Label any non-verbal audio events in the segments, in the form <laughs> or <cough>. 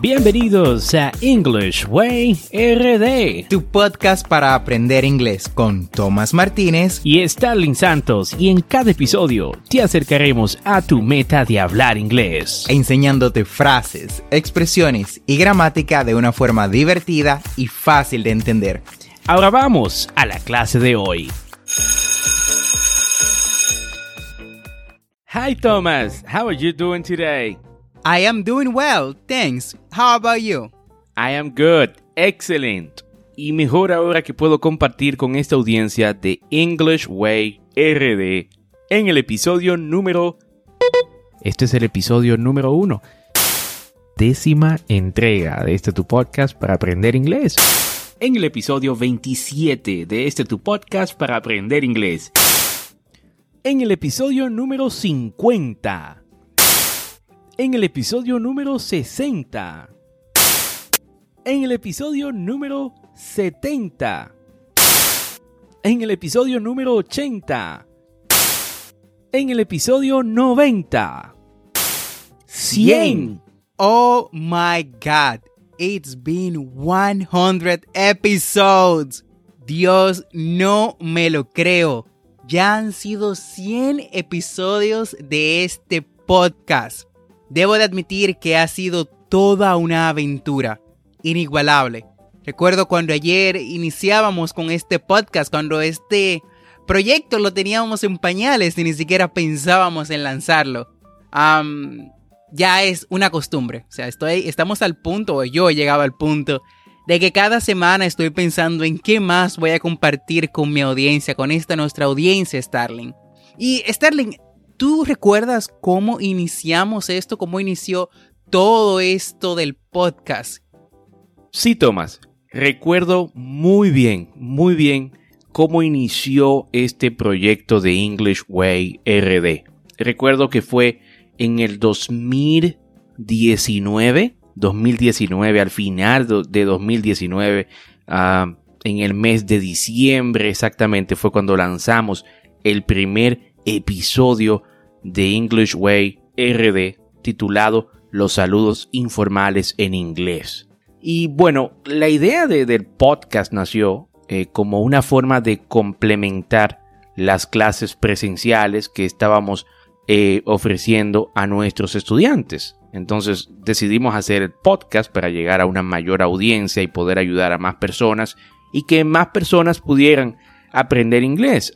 Bienvenidos a English Way RD, tu podcast para aprender inglés con Tomás Martínez y Starling Santos. Y en cada episodio te acercaremos a tu meta de hablar inglés, enseñándote frases, expresiones y gramática de una forma divertida y fácil de entender. Ahora vamos a la clase de hoy. Hi Thomas, how are you doing today? I am doing well, thanks. How about you? I am good, excellent. Y mejor ahora que puedo compartir con esta audiencia de English Way RD en el episodio número... Este es el episodio número uno. Décima entrega de este tu podcast para aprender inglés. En el episodio 27 de este tu podcast para aprender inglés. En el episodio número 50 en el episodio número 60, en el episodio número 70, en el episodio número 80, en el episodio 90, 100. Oh my god, it's been 100 episodes. Dios, no me lo creo. Ya han sido 100 episodios de este podcast. Debo de admitir que ha sido toda una aventura inigualable. Recuerdo cuando ayer iniciábamos con este podcast, cuando este proyecto lo teníamos en pañales y ni siquiera pensábamos en lanzarlo. ya es una costumbre. O sea, estoy, estamos al punto, o yo he llegado al punto, de que cada semana estoy pensando en qué más voy a compartir con mi audiencia, con esta nuestra audiencia, Starling. Y Starling, ¿Tú recuerdas cómo iniciamos esto? ¿Cómo inició todo esto del podcast? Sí, Tomás. Recuerdo muy bien, muy bien cómo inició este proyecto de English Way RD. Recuerdo que fue en el 2019, 2019, al final de 2019, ah, en el mes de diciembre exactamente fue cuando lanzamos el primer episodio de English Way RD titulado Los saludos informales en inglés. Y bueno, la idea del podcast nació eh, como una forma de complementar las clases presenciales que estábamos eh, ofreciendo a nuestros estudiantes. Entonces decidimos hacer el podcast para llegar a una mayor audiencia y poder ayudar a más personas y que más personas pudieran aprender inglés,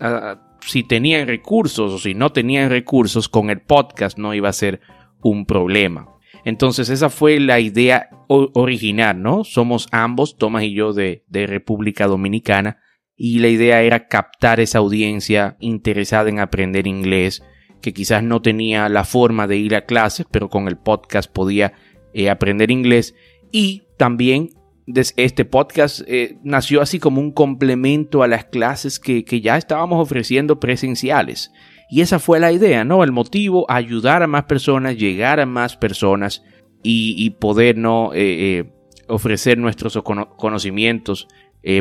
si tenían recursos o si no tenían recursos, con el podcast no iba a ser un problema. Entonces esa fue la idea original, ¿no? Somos ambos, Tomás y yo, de, de República Dominicana, y la idea era captar esa audiencia interesada en aprender inglés, que quizás no tenía la forma de ir a clases, pero con el podcast podía eh, aprender inglés, y también este podcast eh, nació así como un complemento a las clases que, ya estábamos ofreciendo presenciales. Y esa fue la idea, ¿no? El motivo, ayudar a más personas, llegar a más personas y, poder, ¿no? Eh, eh, ofrecer nuestros conocimientos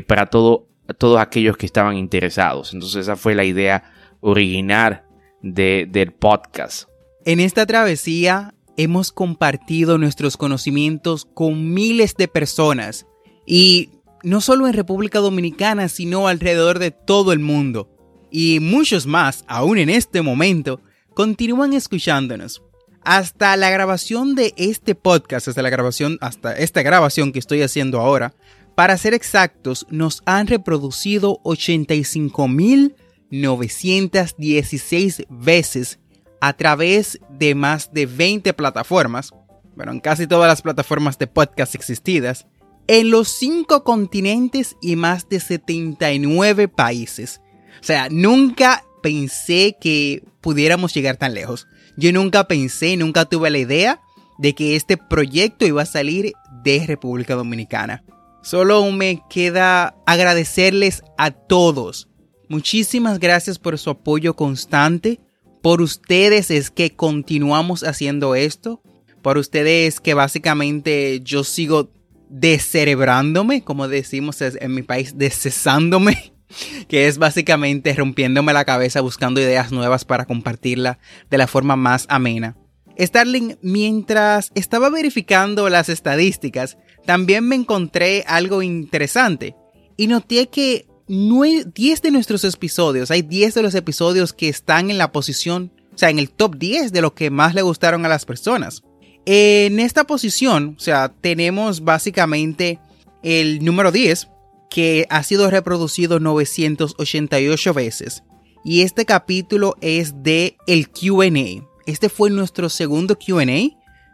para todo, todos aquellos que estaban interesados. Entonces esa fue la idea original del podcast. En esta travesía hemos compartido nuestros conocimientos con miles de personas y no solo en República Dominicana, sino alrededor de todo el mundo. Y muchos más, aún en este momento, continúan escuchándonos. Hasta la grabación de este podcast, hasta la grabación, hasta esta grabación que estoy haciendo ahora, para ser exactos, nos han reproducido 85.916 veces a través de más de 20 plataformas, bueno, en casi todas las plataformas de podcast existidas, en los 5 continentes y más de 79 países. O sea, nunca pensé que pudiéramos llegar tan lejos. Yo nunca pensé, nunca tuve la idea de que este proyecto iba a salir de República Dominicana. Solo me queda agradecerles a todos. Muchísimas gracias por su apoyo constante, por ustedes es que continuamos haciendo esto. Por ustedes que básicamente yo sigo descerebrándome, como decimos en mi país, descesándome. <laughs> Que es básicamente rompiéndome la cabeza buscando ideas nuevas para compartirla de la forma más amena. Starling, mientras estaba verificando las estadísticas, también me encontré algo interesante y noté que 10 de nuestros episodios, hay 10 de los episodios que están en la posición, o sea, en el top 10 de lo que más le gustaron a las personas. En esta posición, o sea, tenemos básicamente el número 10, que ha sido reproducido 988 veces. Y este capítulo es de el QA. Este fue nuestro segundo QA,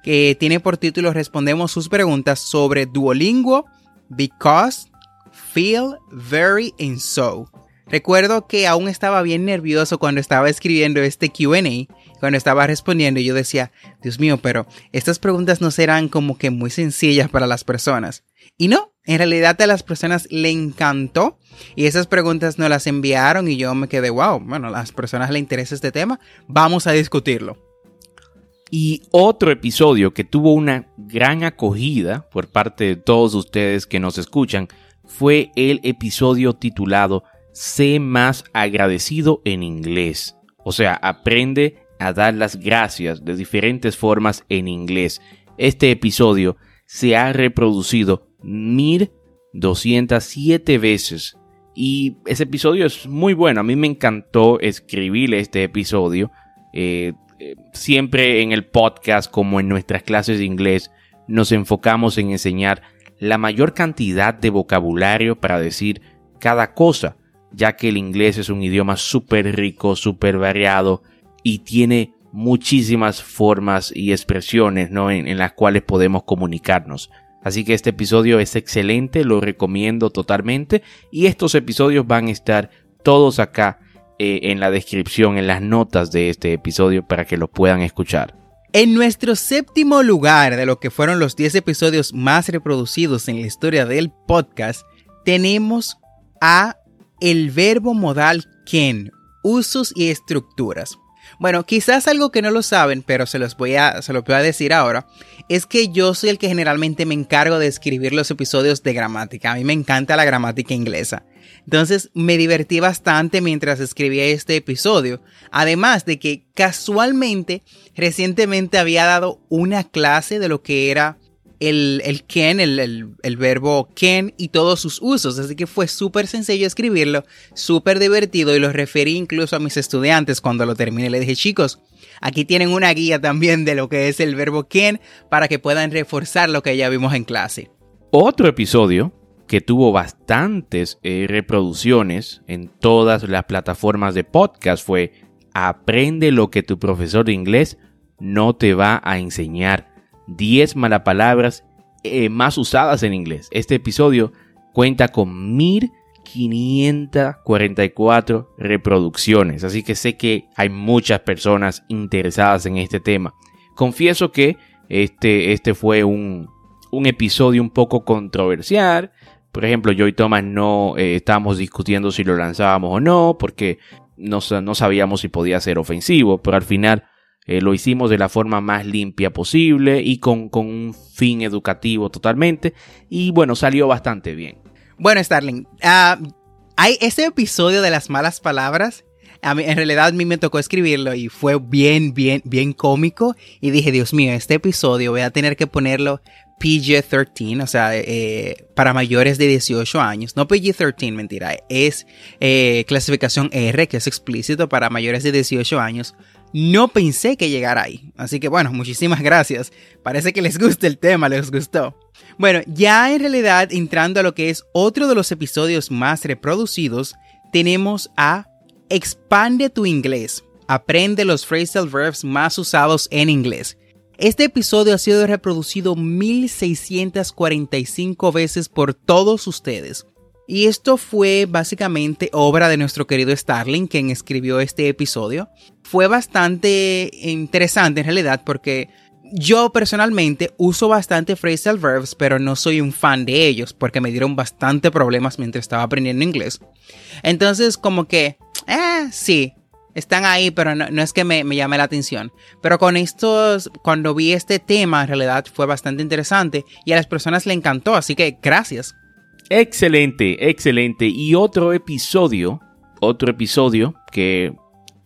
que tiene por título Respondemos sus preguntas sobre Duolingo, Because, Feel, Very and So. Recuerdo que aún estaba bien nervioso cuando estaba escribiendo este QA, cuando estaba respondiendo y yo decía, Dios mío, pero estas preguntas no serán como que muy sencillas para las personas. Y no, en realidad a las personas le encantó y esas preguntas nos las enviaron y yo me quedé, wow, bueno, a las personas le interesa este tema, vamos a discutirlo. Y otro episodio que tuvo una gran acogida por parte de todos ustedes que nos escuchan fue el episodio titulado Sé más agradecido en inglés. O sea, aprende a dar las gracias de diferentes formas en inglés. Este episodio se ha reproducido 1207 veces. Y ese episodio es muy bueno. A mí me encantó escribir este episodio. Eh, eh, siempre en el podcast como en nuestras clases de inglés nos enfocamos en enseñar la mayor cantidad de vocabulario para decir cada cosa, ya que el inglés es un idioma súper rico, súper variado y tiene muchísimas formas y expresiones ¿no? en, las cuales podemos comunicarnos. Así que este episodio es excelente, lo recomiendo totalmente y estos episodios van a estar todos acá eh, en la descripción, en las notas de este episodio para que lo puedan escuchar. En nuestro séptimo lugar de lo que fueron los 10 episodios más reproducidos en la historia del podcast, tenemos a el verbo modal can, usos y estructuras. Bueno, quizás algo que no lo saben, pero se los voy a, se los voy a decir ahora, es que yo soy el que generalmente me encargo de escribir los episodios de gramática. A mí me encanta la gramática inglesa. Entonces me divertí bastante mientras escribía este episodio. Además de que casualmente recientemente había dado una clase de lo que era el, el can, el, el, verbo can y todos sus usos. Así que fue súper sencillo escribirlo, súper divertido y lo referí incluso a mis estudiantes cuando lo terminé. Le dije, chicos, aquí tienen una guía también de lo que es el verbo can para que puedan reforzar lo que ya vimos en clase. Otro episodio que tuvo bastantes eh, reproducciones en todas las plataformas de podcast fue Aprende lo que tu profesor de inglés no te va a enseñar. 10 malapalabras eh, más usadas en inglés. Este episodio cuenta con 1544 reproducciones, así que sé que hay muchas personas interesadas en este tema. Confieso que este, este fue un, un episodio un poco controversial, por ejemplo, yo y Thomas no eh, estábamos discutiendo si lo lanzábamos o no, porque no, no sabíamos si podía ser ofensivo, pero al final eh, lo hicimos de la forma más limpia posible y con, un fin educativo totalmente. Y bueno, salió bastante bien. Bueno, Starling, ah, hay ese episodio de las malas palabras. A mí, en realidad a mí me tocó escribirlo y fue bien, bien, bien cómico. Y dije, Dios mío, este episodio voy a tener que ponerlo PG-13, o sea, eh, para mayores de 18 años. No PG-13, mentira, es eh, clasificación R, que es explícito para mayores de 18 años. No pensé que llegara ahí. Así que bueno, muchísimas gracias. Parece que les gusta el tema, les gustó. Bueno, ya en realidad entrando a lo que es otro de los episodios más reproducidos, tenemos a Expande tu inglés. Aprende los phrasal verbs más usados en inglés. Este episodio ha sido reproducido 1645 veces por todos ustedes. Y esto fue básicamente obra de nuestro querido Starling, quien escribió este episodio. Fue bastante interesante en realidad porque yo personalmente uso bastante phrasal verbs, pero no soy un fan de ellos porque me dieron bastante problemas mientras estaba aprendiendo inglés. Entonces, como que, eh, sí, están ahí, pero no, es que me, me, llame la atención. Pero con estos, cuando vi este tema, en realidad fue bastante interesante y a las personas le encantó, así que gracias. Excelente, excelente. Y otro episodio, otro episodio que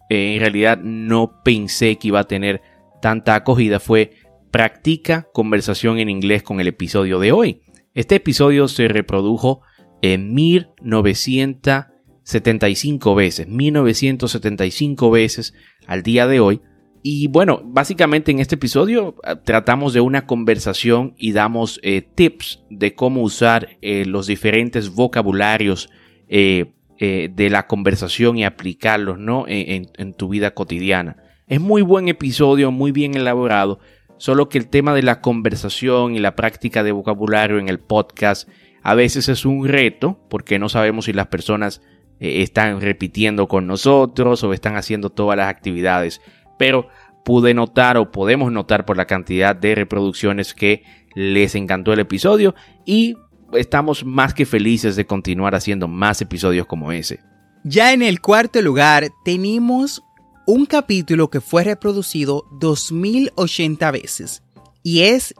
eh, en realidad no pensé que iba a tener tanta acogida fue Practica conversación en inglés con el episodio de hoy. Este episodio se reprodujo en 1975 veces, 1975 veces al día de hoy. Y bueno, básicamente en este episodio ah, tratamos de una conversación y damos eh, tips de cómo usar eh, los diferentes vocabularios eh, de la conversación y aplicarlos ¿no? en, en tu vida cotidiana. Es muy buen episodio, muy bien elaborado, solo que el tema de la conversación y la práctica de vocabulario en el podcast a veces es un reto porque no sabemos si las personas están repitiendo con nosotros o están haciendo todas las actividades pero pude notar o podemos notar por la cantidad de reproducciones que les encantó el episodio y estamos más que felices de continuar haciendo más episodios como ese. Ya en el cuarto lugar tenemos un capítulo que fue reproducido 2080 veces y es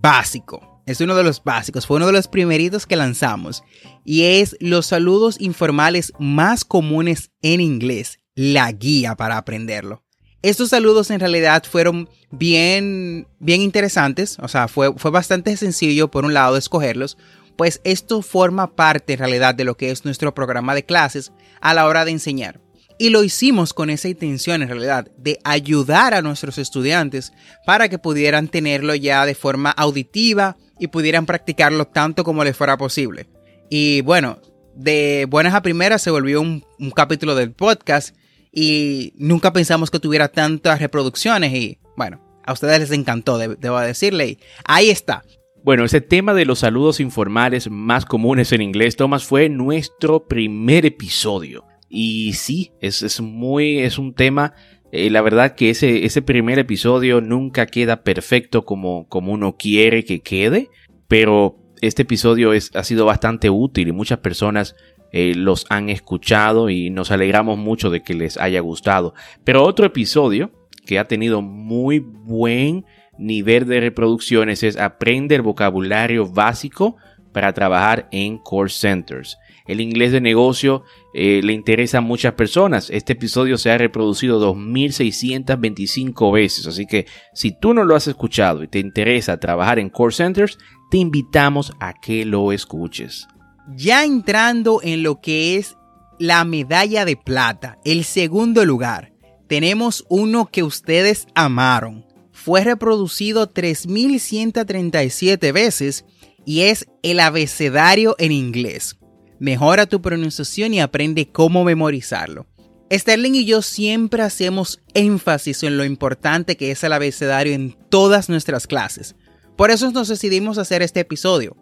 básico. Es uno de los básicos, fue uno de los primeritos que lanzamos y es los saludos informales más comunes en inglés, la guía para aprenderlo. Estos saludos en realidad fueron bien, bien interesantes, o sea, fue, fue bastante sencillo por un lado escogerlos, pues esto forma parte en realidad de lo que es nuestro programa de clases a la hora de enseñar. Y lo hicimos con esa intención en realidad de ayudar a nuestros estudiantes para que pudieran tenerlo ya de forma auditiva y pudieran practicarlo tanto como les fuera posible. Y bueno, de buenas a primeras se volvió un, un capítulo del podcast y nunca pensamos que tuviera tantas reproducciones y bueno, a ustedes les encantó, debo decirle. Y ahí está. Bueno, ese tema de los saludos informales más comunes en inglés, Thomas, fue nuestro primer episodio. Y sí, es, es muy, es un tema, eh, la verdad que ese, ese primer episodio nunca queda perfecto como, como uno quiere que quede, pero este episodio es, ha sido bastante útil y muchas personas eh, los han escuchado y nos alegramos mucho de que les haya gustado. Pero otro episodio que ha tenido muy buen nivel de reproducciones es Aprender vocabulario básico para trabajar en core centers. El inglés de negocio eh, le interesa a muchas personas. Este episodio se ha reproducido 2.625 veces, así que si tú no lo has escuchado y te interesa trabajar en core centers, te invitamos a que lo escuches. Ya entrando en lo que es la medalla de plata, el segundo lugar, tenemos uno que ustedes amaron. Fue reproducido 3137 veces y es el abecedario en inglés. Mejora tu pronunciación y aprende cómo memorizarlo. Sterling y yo siempre hacemos énfasis en lo importante que es el abecedario en todas nuestras clases. Por eso nos decidimos hacer este episodio,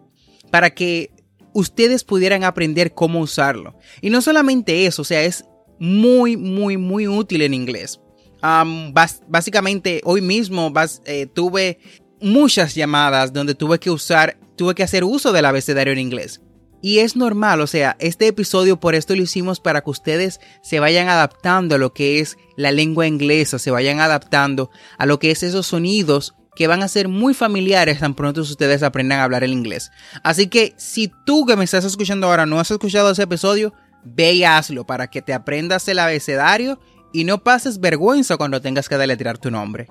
para que ustedes pudieran aprender cómo usarlo. Y no solamente eso, o sea, es muy, muy, muy útil en inglés. básicamente, hoy mismo eh, tuve muchas llamadas donde tuve que usar, tuve que hacer uso del abecedario en inglés. Y es normal, o sea, este episodio por esto lo hicimos para que ustedes se vayan adaptando a lo que es la lengua inglesa, se vayan adaptando a lo que es esos sonidos que van a ser muy familiares tan pronto ustedes aprendan a hablar el inglés. Así que si tú que me estás escuchando ahora no has escuchado ese episodio, ve y hazlo para que te aprendas el abecedario y no pases vergüenza cuando tengas que deletrear tu nombre.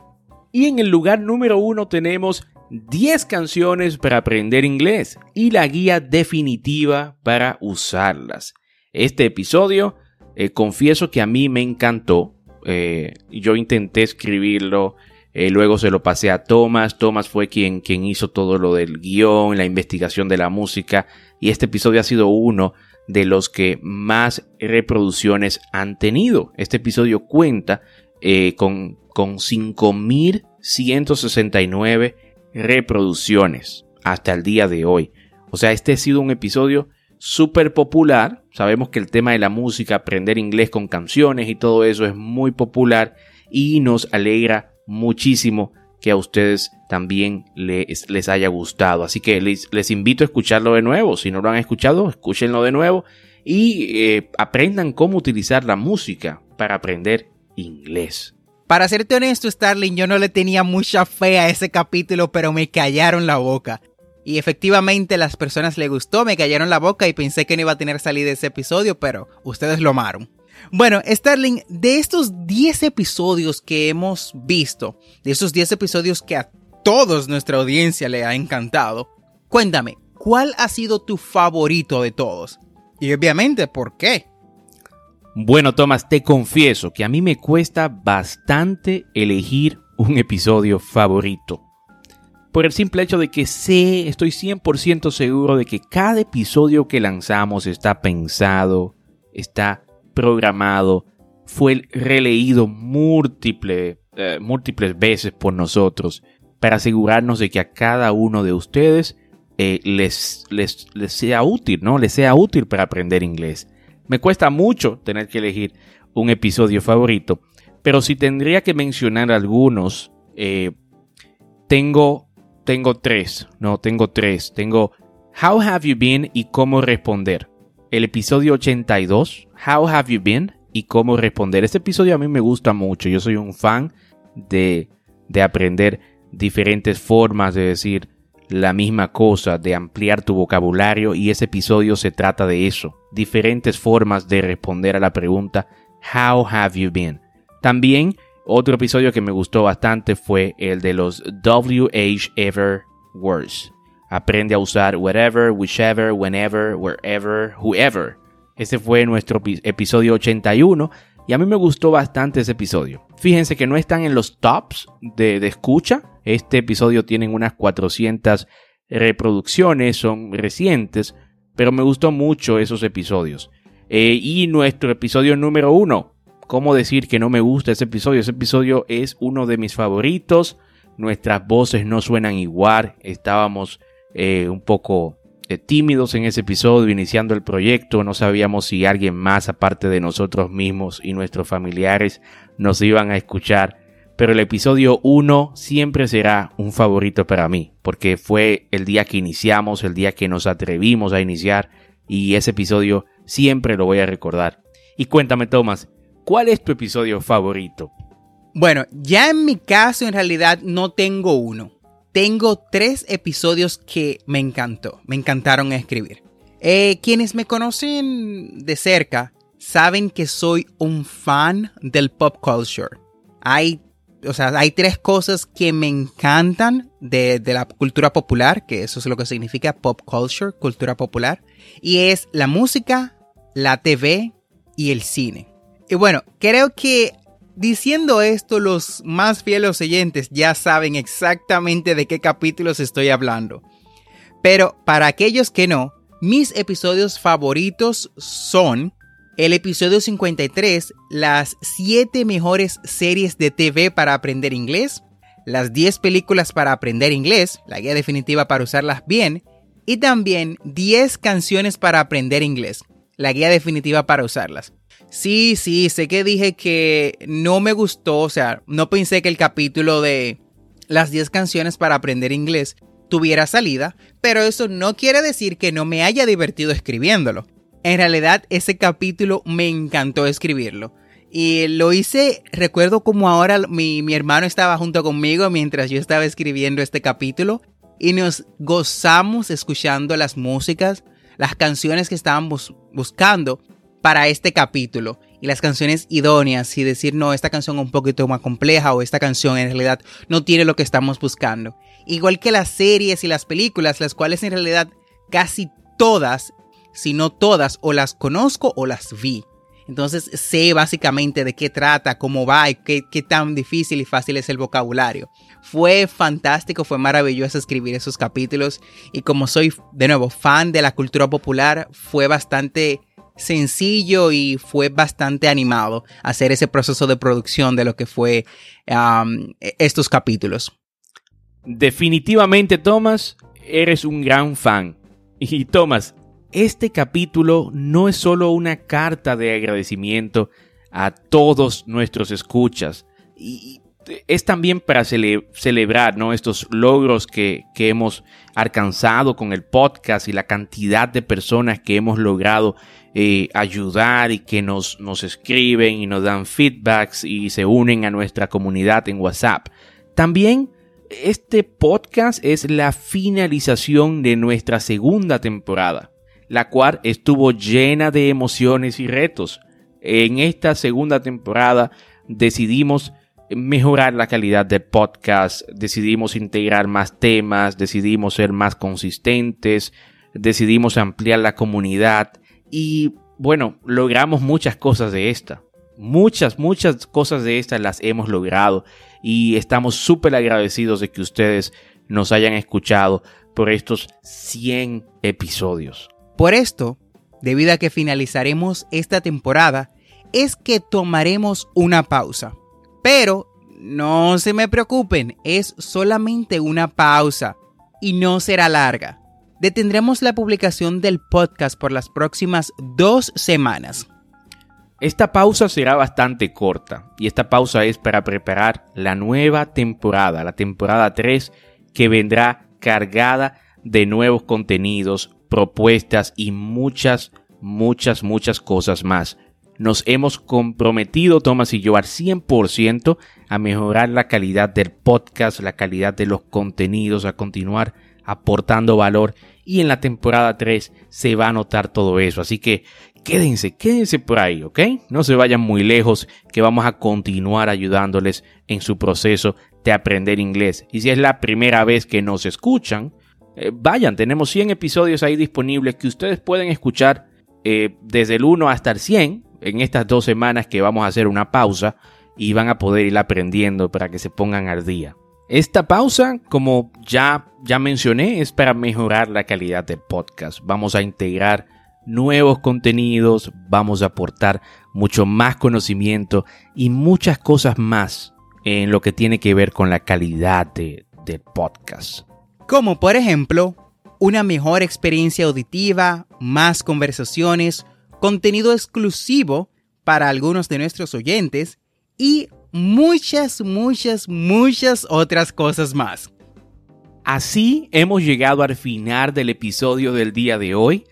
Y en el lugar número uno tenemos 10 canciones para aprender inglés y la guía definitiva para usarlas. Este episodio, eh, confieso que a mí me encantó. Eh, yo intenté escribirlo eh, luego se lo pasé a Thomas. Thomas fue quien, quien hizo todo lo del guion, la investigación de la música. Y este episodio ha sido uno de los que más reproducciones han tenido. Este episodio cuenta eh, con, con 5.169 reproducciones hasta el día de hoy. O sea, este ha sido un episodio súper popular. Sabemos que el tema de la música, aprender inglés con canciones y todo eso es muy popular y nos alegra muchísimo que a ustedes también les, haya gustado. Así que les, les, invito a escucharlo de nuevo. Si no lo han escuchado, escúchenlo de nuevo y eh, aprendan cómo utilizar la música para aprender inglés. Para serte honesto, Starling, yo no le tenía mucha fe a ese capítulo, pero me callaron la boca. Y efectivamente las personas le gustó, me callaron la boca y pensé que no iba a tener salida ese episodio, pero ustedes lo amaron. Bueno, Sterling, de estos 10 episodios que hemos visto, de esos 10 episodios que a todos nuestra audiencia le ha encantado, cuéntame, ¿cuál ha sido tu favorito de todos? Y obviamente, ¿por qué? Bueno, Tomás, te confieso que a mí me cuesta bastante elegir un episodio favorito. Por el simple hecho de que sé, estoy 100% seguro de que cada episodio que lanzamos está pensado, está programado, fue releído múltiple, eh, múltiples veces por nosotros para asegurarnos de que a cada uno de ustedes eh, les, les, les sea útil, ¿no? Les sea útil para aprender inglés. Me cuesta mucho tener que elegir un episodio favorito, pero si tendría que mencionar algunos, eh, tengo, tengo tres, no, tengo tres. Tengo How Have You Been y cómo responder. El episodio 82, How Have You Been y cómo responder. Este episodio a mí me gusta mucho, yo soy un fan de, de aprender diferentes formas de decir la misma cosa, de ampliar tu vocabulario y ese episodio se trata de eso, diferentes formas de responder a la pregunta How have you been? También otro episodio que me gustó bastante fue el de los WH Ever Words. Aprende a usar whatever, whichever, whenever, wherever, whoever. Ese fue nuestro episodio 81 y a mí me gustó bastante ese episodio. Fíjense que no están en los tops de, escucha, este episodio tiene unas 400 reproducciones, son recientes, pero me gustó mucho esos episodios. Eh, y nuestro episodio número uno, ¿cómo decir que no me gusta ese episodio? Ese episodio es uno de mis favoritos, nuestras voces no suenan igual, estábamos eh, un poco eh, tímidos en ese episodio, iniciando el proyecto, no sabíamos si alguien más aparte de nosotros mismos y nuestros familiares nos iban a escuchar pero el episodio 1 siempre será un favorito para mí, porque fue el día que iniciamos, el día que nos atrevimos a iniciar, y ese episodio siempre lo voy a recordar. Y cuéntame, Tomás, ¿cuál es tu episodio favorito? Bueno, ya en mi caso en realidad no tengo uno. Tengo tres episodios que me encantó, me encantaron escribir. Eh, quienes me conocen de cerca saben que soy un fan del pop culture. Hay o sea, hay tres cosas que me encantan de, la cultura popular, que eso es lo que significa pop culture, cultura popular, y es la música, la TV y el cine. Y bueno, creo que diciendo esto, los más fieles oyentes ya saben exactamente de qué capítulos estoy hablando. Pero para aquellos que no, mis episodios favoritos son el episodio 53, las 7 mejores series de TV para aprender inglés, las 10 películas para aprender inglés, la guía definitiva para usarlas bien, y también 10 canciones para aprender inglés, la guía definitiva para usarlas. Sí, sí, sé que dije que no me gustó, o sea, no pensé que el capítulo de las 10 canciones para aprender inglés tuviera salida, pero eso no quiere decir que no me haya divertido escribiéndolo. En realidad ese capítulo me encantó escribirlo. Y lo hice, recuerdo como ahora mi, hermano estaba junto conmigo mientras yo estaba escribiendo este capítulo y nos gozamos escuchando las músicas, las canciones que estábamos buscando para este capítulo y las canciones idóneas y decir no, esta canción es un poquito más compleja o esta canción en realidad no tiene lo que estamos buscando. Igual que las series y las películas, las cuales en realidad casi todas si no todas, o las conozco o las vi. Entonces sé básicamente de qué trata, cómo va y qué, tan difícil y fácil es el vocabulario. Fue fantástico, fue maravilloso escribir esos capítulos y como soy de nuevo fan de la cultura popular, fue bastante sencillo y fue bastante animado hacer ese proceso de producción de lo que fue estos capítulos. Definitivamente, Thomas, eres un gran fan. <laughs> Y Thomas, este capítulo no es solo una carta de agradecimiento a todos nuestros escuchas, es también para celebrar ¿no? estos logros que, hemos alcanzado con el podcast y la cantidad de personas que hemos logrado eh, ayudar y que nos, nos escriben y nos dan feedbacks y se unen a nuestra comunidad en WhatsApp. También este podcast es la finalización de nuestra segunda temporada la cual estuvo llena de emociones y retos. en esta segunda temporada decidimos mejorar la calidad del podcast, decidimos integrar más temas, decidimos ser más consistentes, decidimos ampliar la comunidad y bueno, logramos muchas cosas de esta. Muchas, muchas cosas de estas las hemos logrado y estamos súper agradecidos de que ustedes nos hayan escuchado por estos 100 episodios. Por esto, debido a que finalizaremos esta temporada, es que tomaremos una pausa. Pero no se me preocupen, es solamente una pausa y no será larga. Detendremos la publicación del podcast por las próximas dos semanas. Esta pausa será bastante corta y esta pausa es para preparar la nueva temporada, la temporada 3 que vendrá cargada de nuevos contenidos, propuestas y muchas, muchas, muchas cosas más. Nos hemos comprometido, Thomas y yo, al 100% a mejorar la calidad del podcast, la calidad de los contenidos, a continuar aportando valor y en la temporada 3 se va a notar todo eso. Así que quédense, quédense por ahí, ¿ok? No se vayan muy lejos, que vamos a continuar ayudándoles en su proceso de aprender inglés. Y si es la primera vez que nos escuchan, eh, vayan, tenemos 100 episodios ahí disponibles que ustedes pueden escuchar eh, desde el 1 hasta el 100 en estas dos semanas que vamos a hacer una pausa y van a poder ir aprendiendo para que se pongan al día. Esta pausa, como ya, ya mencioné, es para mejorar la calidad del podcast. Vamos a integrar nuevos contenidos, vamos a aportar mucho más conocimiento y muchas cosas más en lo que tiene que ver con la calidad de, del podcast. Como por ejemplo, una mejor experiencia auditiva, más conversaciones, contenido exclusivo para algunos de nuestros oyentes y muchas, muchas, muchas otras cosas más. Así hemos llegado al final del episodio del día de hoy.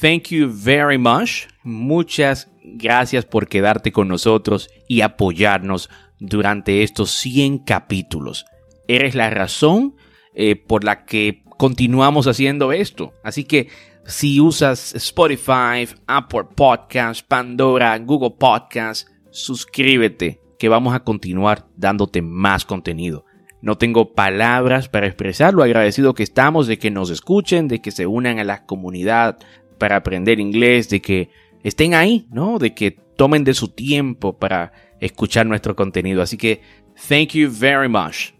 Thank you very much. Muchas gracias por quedarte con nosotros y apoyarnos durante estos 100 capítulos. Eres la razón eh, por la que continuamos haciendo esto. Así que si usas Spotify, Apple Podcasts, Pandora, Google Podcasts, suscríbete que vamos a continuar dándote más contenido. No tengo palabras para expresar lo agradecido que estamos de que nos escuchen, de que se unan a la comunidad para aprender inglés, de que estén ahí, ¿no? De que tomen de su tiempo para escuchar nuestro contenido. Así que, thank you very much.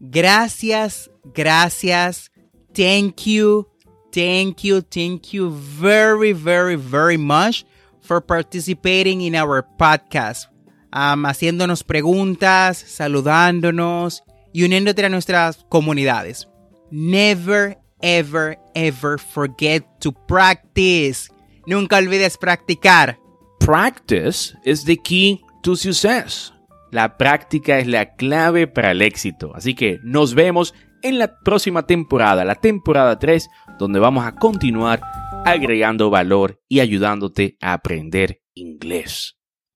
Gracias, gracias, thank you, thank you, thank you very, very, very much for participating in our podcast. Um, haciéndonos preguntas, saludándonos y uniéndote a nuestras comunidades. Never, ever, ever forget to practice. Nunca olvides practicar. Practice is the key to success. La práctica es la clave para el éxito. Así que nos vemos en la próxima temporada, la temporada 3, donde vamos a continuar agregando valor y ayudándote a aprender inglés.